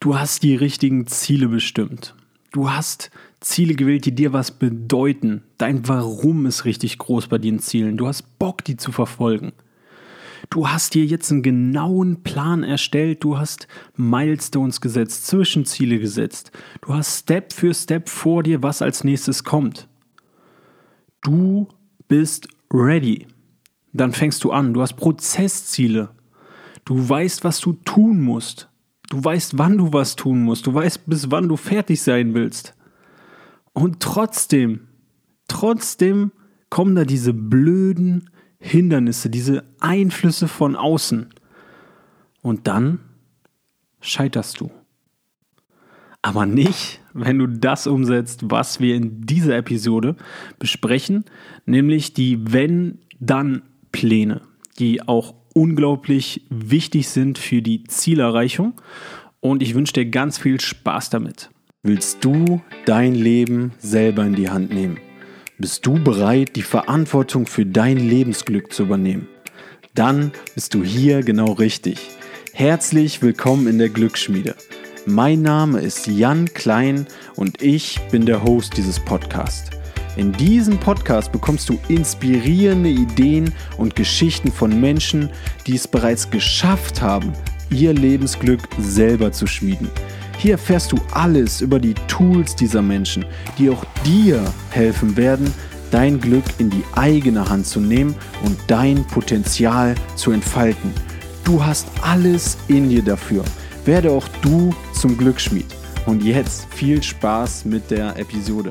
Du hast die richtigen Ziele bestimmt. Du hast Ziele gewählt, die dir was bedeuten. Dein Warum ist richtig groß bei den Zielen. Du hast Bock, die zu verfolgen. Du hast dir jetzt einen genauen Plan erstellt, du hast Milestones gesetzt, Zwischenziele gesetzt. Du hast Step für Step vor dir, was als nächstes kommt. Du bist ready. Dann fängst du an. Du hast Prozessziele. Du weißt, was du tun musst. Du weißt, wann du was tun musst. Du weißt, bis wann du fertig sein willst. Und trotzdem, trotzdem kommen da diese blöden Hindernisse, diese Einflüsse von außen. Und dann scheiterst du. Aber nicht, wenn du das umsetzt, was wir in dieser Episode besprechen, nämlich die Wenn-Dann-Pläne, die auch unglaublich wichtig sind für die Zielerreichung. Und ich wünsche dir ganz viel Spaß damit. Willst du dein Leben selber in die Hand nehmen? Bist du bereit, die Verantwortung für dein Lebensglück zu übernehmen? Dann bist du hier genau richtig. Herzlich willkommen in der Glücksschmiede. Mein Name ist Jan Klein und ich bin der Host dieses Podcasts. In diesem Podcast bekommst du inspirierende Ideen und Geschichten von Menschen, die es bereits geschafft haben, ihr Lebensglück selber zu schmieden. Hier erfährst du alles über die Tools dieser Menschen, die auch dir helfen werden, dein Glück in die eigene Hand zu nehmen und dein Potenzial zu entfalten. Du hast alles in dir dafür. Werde auch du zum Glücksschmied. Und jetzt viel Spaß mit der Episode.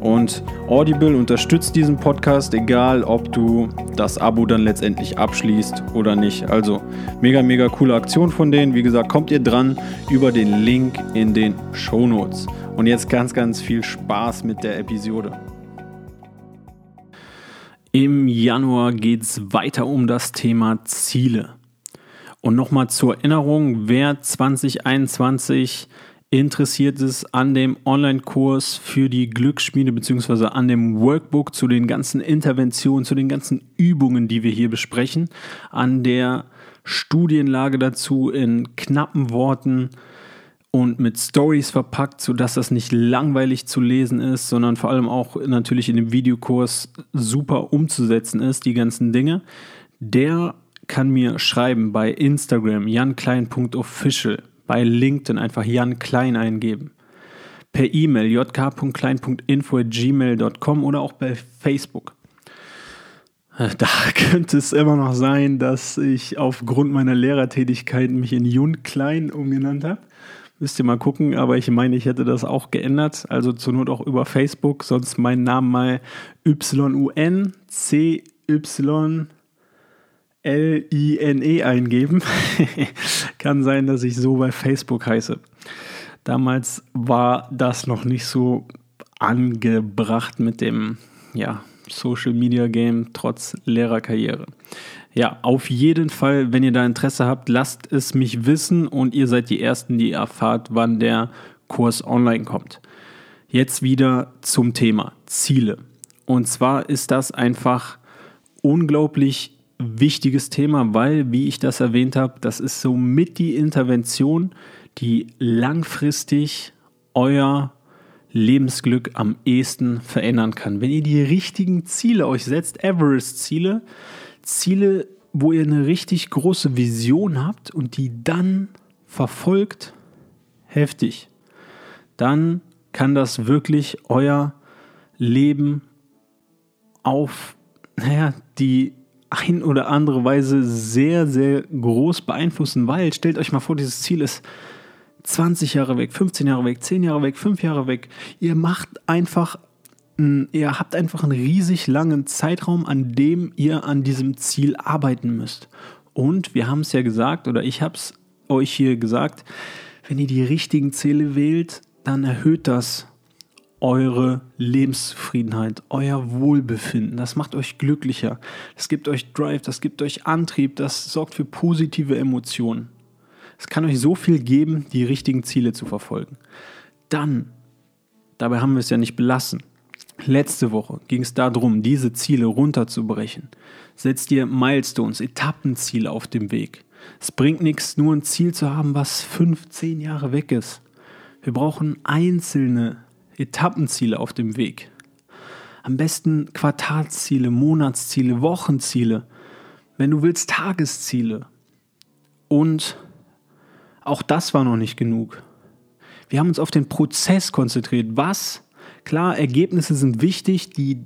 Und Audible unterstützt diesen Podcast, egal ob du das Abo dann letztendlich abschließt oder nicht. Also mega, mega coole Aktion von denen. Wie gesagt, kommt ihr dran über den Link in den Show Notes. Und jetzt ganz, ganz viel Spaß mit der Episode. Im Januar geht es weiter um das Thema Ziele. Und nochmal zur Erinnerung, wer 2021 interessiert ist an dem Online-Kurs für die Glücksschmiede beziehungsweise an dem Workbook zu den ganzen Interventionen, zu den ganzen Übungen, die wir hier besprechen, an der Studienlage dazu in knappen Worten und mit Stories verpackt, sodass das nicht langweilig zu lesen ist, sondern vor allem auch natürlich in dem Videokurs super umzusetzen ist, die ganzen Dinge, der kann mir schreiben bei Instagram janklein.official bei LinkedIn einfach Jan Klein eingeben. Per E-Mail jk.klein.info.gmail.com oder auch bei Facebook. Da könnte es immer noch sein, dass ich aufgrund meiner Lehrertätigkeit mich in Jun Klein umgenannt habe. Müsst ihr mal gucken, aber ich meine, ich hätte das auch geändert. Also zur Not auch über Facebook, sonst meinen Namen mal YUN CY L-I-N-E eingeben. Kann sein, dass ich so bei Facebook heiße. Damals war das noch nicht so angebracht mit dem ja, Social Media Game trotz Lehrerkarriere. Ja, auf jeden Fall, wenn ihr da Interesse habt, lasst es mich wissen und ihr seid die Ersten, die erfahrt, wann der Kurs online kommt. Jetzt wieder zum Thema Ziele. Und zwar ist das einfach unglaublich wichtiges Thema, weil, wie ich das erwähnt habe, das ist somit die Intervention, die langfristig euer Lebensglück am ehesten verändern kann. Wenn ihr die richtigen Ziele euch setzt, Everest-Ziele, Ziele, wo ihr eine richtig große Vision habt und die dann verfolgt, heftig, dann kann das wirklich euer Leben auf naja, die ein oder andere Weise sehr, sehr groß beeinflussen, weil stellt euch mal vor, dieses Ziel ist 20 Jahre weg, 15 Jahre weg, 10 Jahre weg, 5 Jahre weg. Ihr macht einfach, ihr habt einfach einen riesig langen Zeitraum, an dem ihr an diesem Ziel arbeiten müsst. Und wir haben es ja gesagt, oder ich habe es euch hier gesagt, wenn ihr die richtigen Ziele wählt, dann erhöht das eure Lebenszufriedenheit, euer Wohlbefinden. Das macht euch glücklicher. Das gibt euch Drive, das gibt euch Antrieb, das sorgt für positive Emotionen. Es kann euch so viel geben, die richtigen Ziele zu verfolgen. Dann, dabei haben wir es ja nicht belassen. Letzte Woche ging es darum, diese Ziele runterzubrechen. Setzt dir Milestones, Etappenziele auf dem Weg. Es bringt nichts, nur ein Ziel zu haben, was fünf, zehn Jahre weg ist. Wir brauchen einzelne Etappenziele auf dem Weg. Am besten Quartalsziele, Monatsziele, Wochenziele. Wenn du willst, Tagesziele. Und auch das war noch nicht genug. Wir haben uns auf den Prozess konzentriert. Was? Klar, Ergebnisse sind wichtig. Die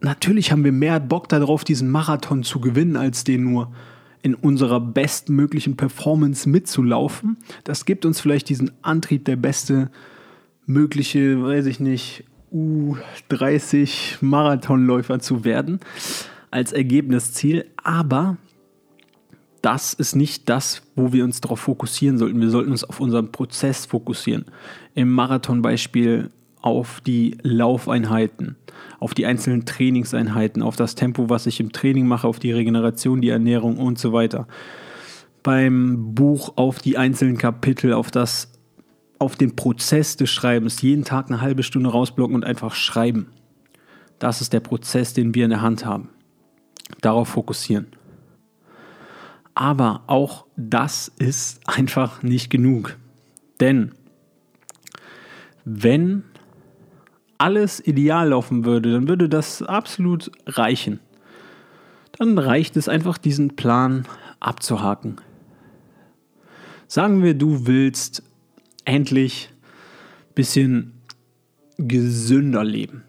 natürlich haben wir mehr Bock darauf, diesen Marathon zu gewinnen, als den nur in unserer bestmöglichen Performance mitzulaufen. Das gibt uns vielleicht diesen Antrieb, der beste mögliche, weiß ich nicht, U30 Marathonläufer zu werden als Ergebnisziel. Aber das ist nicht das, wo wir uns darauf fokussieren sollten. Wir sollten uns auf unseren Prozess fokussieren. Im Marathonbeispiel auf die Laufeinheiten, auf die einzelnen Trainingseinheiten, auf das Tempo, was ich im Training mache, auf die Regeneration, die Ernährung und so weiter. Beim Buch auf die einzelnen Kapitel, auf das auf den Prozess des Schreibens, jeden Tag eine halbe Stunde rausblocken und einfach schreiben. Das ist der Prozess, den wir in der Hand haben. Darauf fokussieren. Aber auch das ist einfach nicht genug. Denn wenn alles ideal laufen würde, dann würde das absolut reichen. Dann reicht es einfach, diesen Plan abzuhaken. Sagen wir, du willst endlich ein bisschen gesünder leben.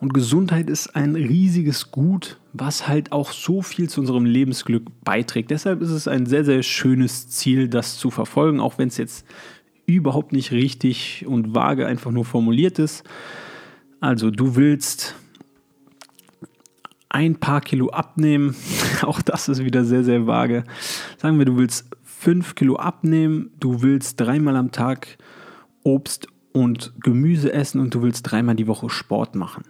Und Gesundheit ist ein riesiges Gut, was halt auch so viel zu unserem Lebensglück beiträgt. Deshalb ist es ein sehr, sehr schönes Ziel, das zu verfolgen, auch wenn es jetzt überhaupt nicht richtig und vage einfach nur formuliert ist. Also du willst ein paar Kilo abnehmen, auch das ist wieder sehr, sehr vage. Sagen wir, du willst 5 Kilo abnehmen, du willst dreimal am Tag Obst und Gemüse essen und du willst dreimal die Woche Sport machen.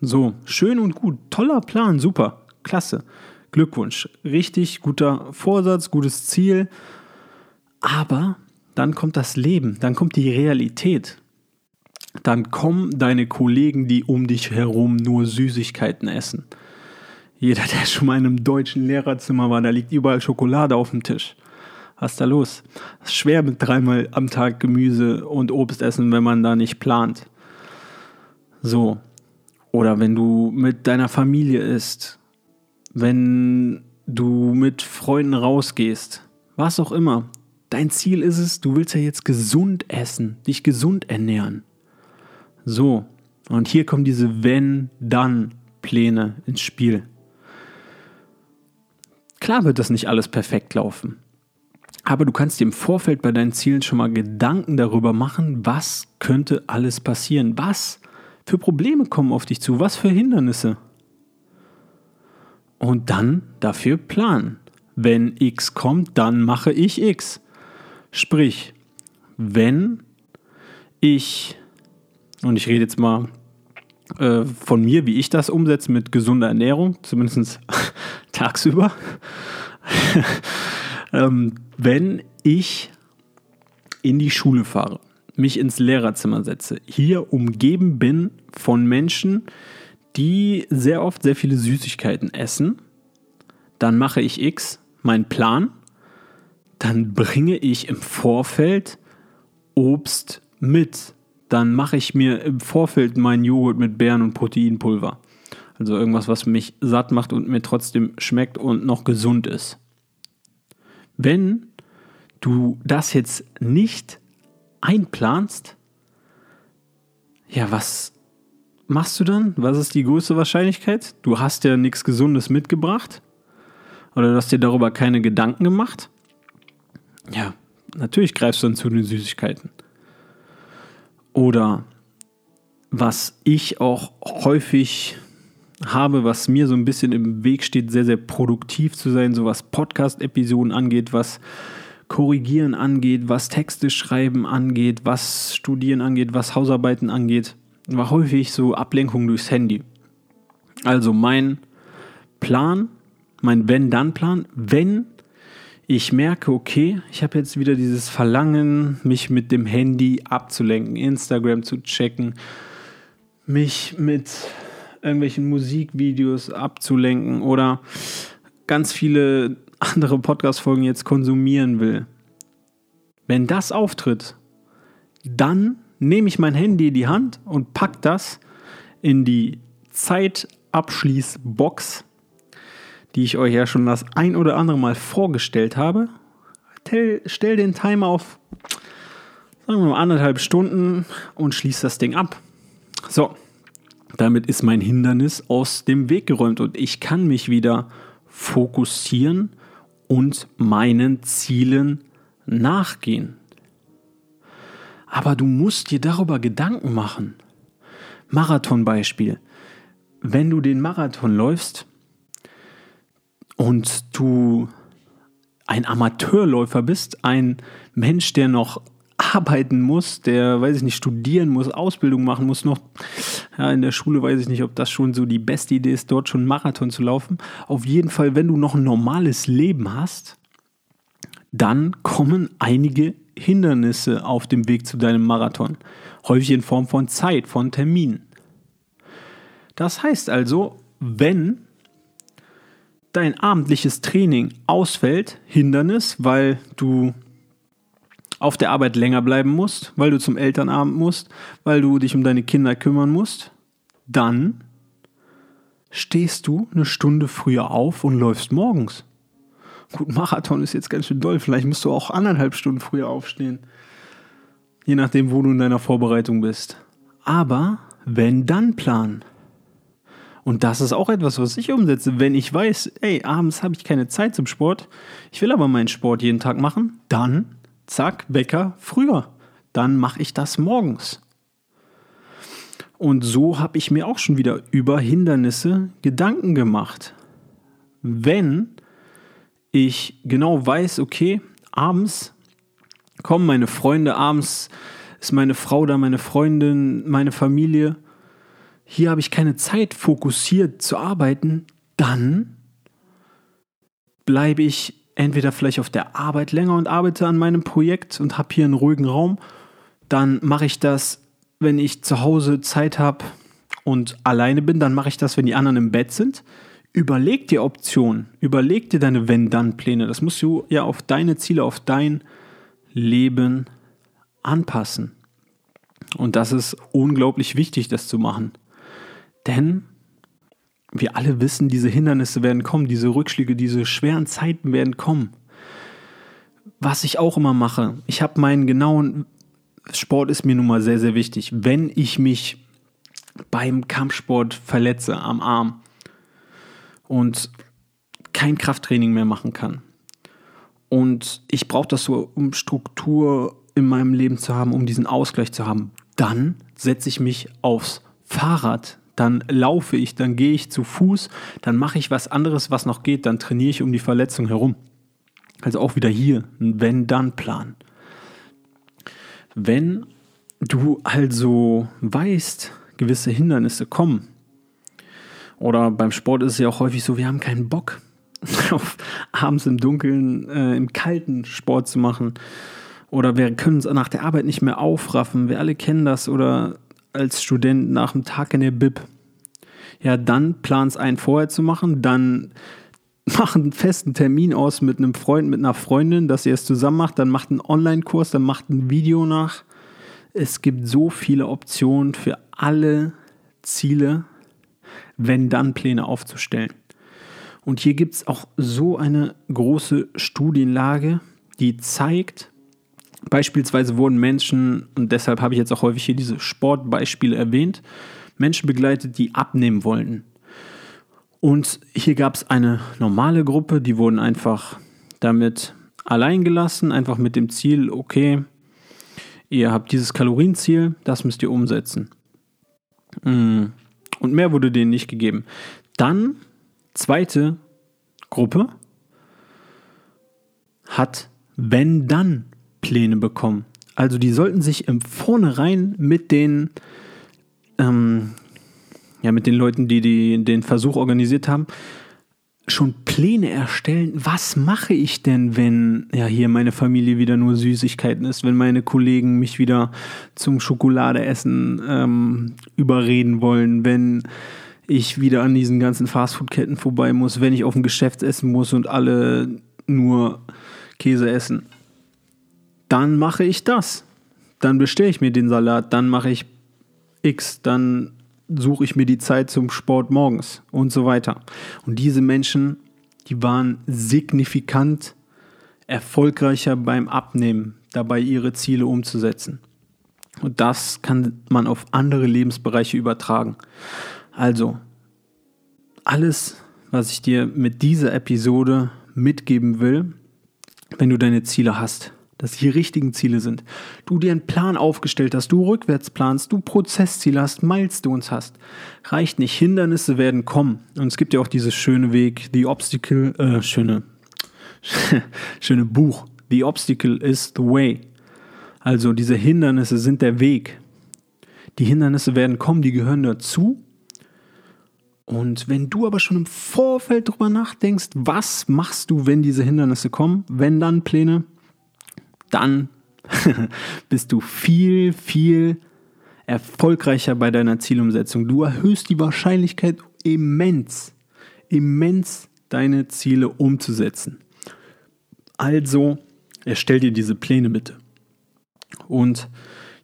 So, schön und gut, toller Plan, super, klasse. Glückwunsch, richtig guter Vorsatz, gutes Ziel. Aber dann kommt das Leben, dann kommt die Realität. Dann kommen deine Kollegen, die um dich herum nur Süßigkeiten essen. Jeder, der schon mal in einem deutschen Lehrerzimmer war, da liegt überall Schokolade auf dem Tisch. Was ist da los? Es ist schwer mit dreimal am Tag Gemüse und Obst essen, wenn man da nicht plant. So. Oder wenn du mit deiner Familie isst, wenn du mit Freunden rausgehst, was auch immer. Dein Ziel ist es, du willst ja jetzt gesund essen, dich gesund ernähren. So, und hier kommen diese Wenn-Dann-Pläne ins Spiel. Klar wird das nicht alles perfekt laufen. Aber du kannst dir im Vorfeld bei deinen Zielen schon mal Gedanken darüber machen, was könnte alles passieren, was für Probleme kommen auf dich zu, was für Hindernisse. und dann dafür planen. Wenn X kommt, dann mache ich X. Sprich, wenn ich, und ich rede jetzt mal äh, von mir, wie ich das umsetze mit gesunder Ernährung, zumindest tagsüber, ähm, wenn ich in die Schule fahre, mich ins Lehrerzimmer setze, hier umgeben bin von Menschen, die sehr oft sehr viele Süßigkeiten essen, dann mache ich X, meinen Plan, dann bringe ich im Vorfeld Obst mit. Dann mache ich mir im Vorfeld meinen Joghurt mit Beeren und Proteinpulver. Also irgendwas, was mich satt macht und mir trotzdem schmeckt und noch gesund ist. Wenn du das jetzt nicht einplanst, ja, was machst du dann? Was ist die größte Wahrscheinlichkeit? Du hast ja nichts Gesundes mitgebracht oder du hast dir darüber keine Gedanken gemacht. Ja, natürlich greifst du dann zu den Süßigkeiten. Oder was ich auch häufig habe, was mir so ein bisschen im Weg steht, sehr, sehr produktiv zu sein, so was Podcast-Episoden angeht, was Korrigieren angeht, was Texte schreiben angeht, was Studieren angeht, was Hausarbeiten angeht, war häufig so Ablenkung durchs Handy. Also mein Plan, mein Wenn-Dann-Plan, wenn ich merke, okay, ich habe jetzt wieder dieses Verlangen, mich mit dem Handy abzulenken, Instagram zu checken, mich mit irgendwelchen Musikvideos abzulenken oder ganz viele andere Podcast-Folgen jetzt konsumieren will, wenn das auftritt, dann nehme ich mein Handy in die Hand und packe das in die Zeitabschließbox, die ich euch ja schon das ein oder andere Mal vorgestellt habe. Stell den Timer auf, sagen wir mal, anderthalb Stunden und schließe das Ding ab. So, damit ist mein Hindernis aus dem Weg geräumt und ich kann mich wieder fokussieren und meinen Zielen nachgehen. Aber du musst dir darüber Gedanken machen. Marathonbeispiel. Wenn du den Marathon läufst und du ein Amateurläufer bist, ein Mensch, der noch arbeiten muss, der, weiß ich nicht, studieren muss, Ausbildung machen muss, noch ja, in der Schule weiß ich nicht, ob das schon so die beste Idee ist, dort schon Marathon zu laufen. Auf jeden Fall, wenn du noch ein normales Leben hast, dann kommen einige Hindernisse auf dem Weg zu deinem Marathon. Häufig in Form von Zeit, von Terminen. Das heißt also, wenn dein abendliches Training ausfällt, Hindernis, weil du auf der Arbeit länger bleiben musst, weil du zum Elternabend musst, weil du dich um deine Kinder kümmern musst, dann stehst du eine Stunde früher auf und läufst morgens. Gut, Marathon ist jetzt ganz schön doll. Vielleicht musst du auch anderthalb Stunden früher aufstehen. Je nachdem, wo du in deiner Vorbereitung bist. Aber wenn dann Plan. Und das ist auch etwas, was ich umsetze. Wenn ich weiß, ey, abends habe ich keine Zeit zum Sport, ich will aber meinen Sport jeden Tag machen, dann zack, Wecker früher. Dann mache ich das morgens. Und so habe ich mir auch schon wieder über Hindernisse Gedanken gemacht. Wenn ich genau weiß, okay, abends kommen meine Freunde, abends ist meine Frau da, meine Freundin, meine Familie. Hier habe ich keine Zeit, fokussiert zu arbeiten. Dann bleibe ich entweder vielleicht auf der Arbeit länger und arbeite an meinem Projekt und habe hier einen ruhigen Raum. Dann mache ich das, wenn ich zu Hause Zeit habe und alleine bin. Dann mache ich das, wenn die anderen im Bett sind. Überleg dir Optionen, überleg dir deine Wenn-Dann-Pläne. Das musst du ja auf deine Ziele, auf dein Leben anpassen. Und das ist unglaublich wichtig, das zu machen. Denn wir alle wissen, diese Hindernisse werden kommen, diese Rückschläge, diese schweren Zeiten werden kommen. Was ich auch immer mache, ich habe meinen genauen Sport ist mir nun mal sehr, sehr wichtig. Wenn ich mich beim Kampfsport verletze am Arm und kein Krafttraining mehr machen kann und ich brauche das so, um Struktur in meinem Leben zu haben, um diesen Ausgleich zu haben, dann setze ich mich aufs Fahrrad dann laufe ich, dann gehe ich zu Fuß, dann mache ich was anderes, was noch geht, dann trainiere ich um die Verletzung herum. Also auch wieder hier ein Wenn-Dann-Plan. Wenn du also weißt, gewisse Hindernisse kommen, oder beim Sport ist es ja auch häufig so, wir haben keinen Bock, abends im Dunkeln, äh, im kalten Sport zu machen. Oder wir können uns nach der Arbeit nicht mehr aufraffen. Wir alle kennen das. Oder als Student nach dem Tag in der Bib. Ja, dann plans ein vorher zu machen, dann mach einen festen Termin aus mit einem Freund, mit einer Freundin, dass ihr es zusammen macht, dann macht einen Online-Kurs, dann macht ein Video nach. Es gibt so viele Optionen für alle Ziele, wenn dann Pläne aufzustellen. Und hier gibt es auch so eine große Studienlage, die zeigt, beispielsweise wurden Menschen, und deshalb habe ich jetzt auch häufig hier diese Sportbeispiele erwähnt, Menschen begleitet, die abnehmen wollten. Und hier gab es eine normale Gruppe, die wurden einfach damit allein gelassen, einfach mit dem Ziel, okay, ihr habt dieses Kalorienziel, das müsst ihr umsetzen. Mm. Und mehr wurde denen nicht gegeben. Dann, zweite Gruppe, hat wenn-dann Pläne bekommen. Also die sollten sich im Vornherein mit den, ähm, ja, mit den Leuten, die, die den Versuch organisiert haben, schon Pläne erstellen. Was mache ich denn, wenn ja hier meine Familie wieder nur Süßigkeiten ist, wenn meine Kollegen mich wieder zum Schokoladeessen ähm, überreden wollen, wenn ich wieder an diesen ganzen Fastfood-Ketten vorbei muss, wenn ich auf dem Geschäft essen muss und alle nur Käse essen. Dann mache ich das. Dann bestelle ich mir den Salat, dann mache ich X, dann suche ich mir die Zeit zum Sport morgens und so weiter. Und diese Menschen, die waren signifikant erfolgreicher beim Abnehmen, dabei ihre Ziele umzusetzen. Und das kann man auf andere Lebensbereiche übertragen. Also, alles, was ich dir mit dieser Episode mitgeben will, wenn du deine Ziele hast, dass die richtigen Ziele sind. Du dir einen Plan aufgestellt hast, du rückwärts planst, du Prozessziele hast, Milestones hast. Reicht nicht. Hindernisse werden kommen. Und es gibt ja auch dieses schöne Weg, The Obstacle, äh, schöne, schöne Buch. The Obstacle is the way. Also diese Hindernisse sind der Weg. Die Hindernisse werden kommen, die gehören dazu. Und wenn du aber schon im Vorfeld drüber nachdenkst, was machst du, wenn diese Hindernisse kommen, wenn dann Pläne, dann bist du viel, viel erfolgreicher bei deiner Zielumsetzung. Du erhöhst die Wahrscheinlichkeit immens, immens deine Ziele umzusetzen. Also erstell dir diese Pläne bitte. Und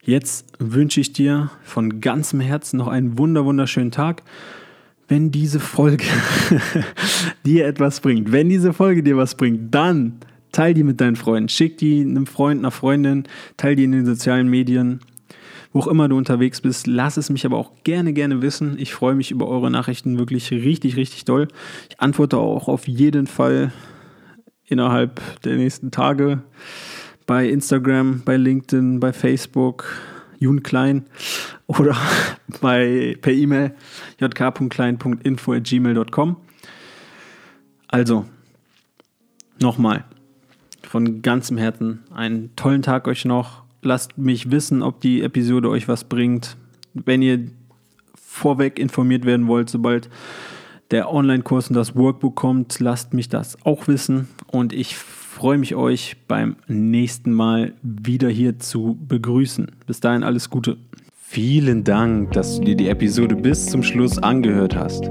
jetzt wünsche ich dir von ganzem Herzen noch einen wunder wunderschönen Tag. Wenn diese Folge dir etwas bringt, wenn diese Folge dir was bringt, dann Teil die mit deinen Freunden. Schick die einem Freund, einer Freundin, teil die in den sozialen Medien. Wo auch immer du unterwegs bist, lass es mich aber auch gerne, gerne wissen. Ich freue mich über eure Nachrichten wirklich richtig, richtig doll. Ich antworte auch auf jeden Fall innerhalb der nächsten Tage bei Instagram, bei LinkedIn, bei Facebook, Jun Klein oder bei, per E-Mail jk.klein.info.gmail.com. Also, nochmal, von ganzem Herzen einen tollen Tag euch noch. Lasst mich wissen, ob die Episode euch was bringt. Wenn ihr vorweg informiert werden wollt, sobald der Online-Kurs und das Workbook kommt, lasst mich das auch wissen. Und ich freue mich, euch beim nächsten Mal wieder hier zu begrüßen. Bis dahin alles Gute. Vielen Dank, dass du dir die Episode bis zum Schluss angehört hast.